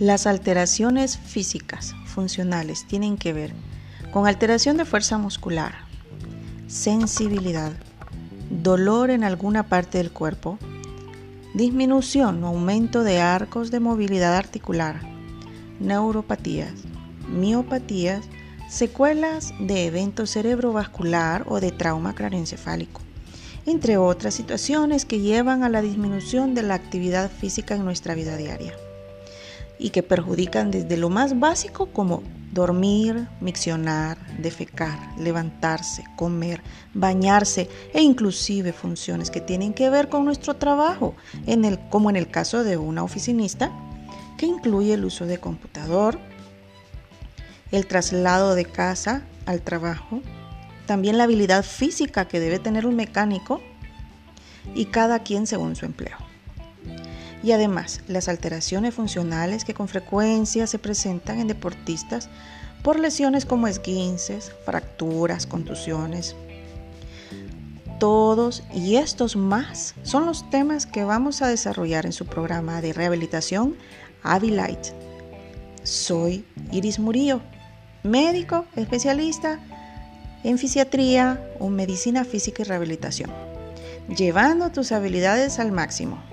Las alteraciones físicas funcionales tienen que ver con alteración de fuerza muscular, sensibilidad, dolor en alguna parte del cuerpo, disminución o aumento de arcos de movilidad articular, neuropatías, miopatías, secuelas de evento cerebrovascular o de trauma craneoencefálico, entre otras situaciones que llevan a la disminución de la actividad física en nuestra vida diaria y que perjudican desde lo más básico como dormir, miccionar, defecar, levantarse, comer, bañarse e inclusive funciones que tienen que ver con nuestro trabajo, en el, como en el caso de una oficinista, que incluye el uso de computador, el traslado de casa al trabajo, también la habilidad física que debe tener un mecánico y cada quien según su empleo y además las alteraciones funcionales que con frecuencia se presentan en deportistas por lesiones como esguinces, fracturas, contusiones. Todos y estos más son los temas que vamos a desarrollar en su programa de rehabilitación Light. Soy Iris Murillo, médico especialista en fisiatría o medicina física y rehabilitación, llevando tus habilidades al máximo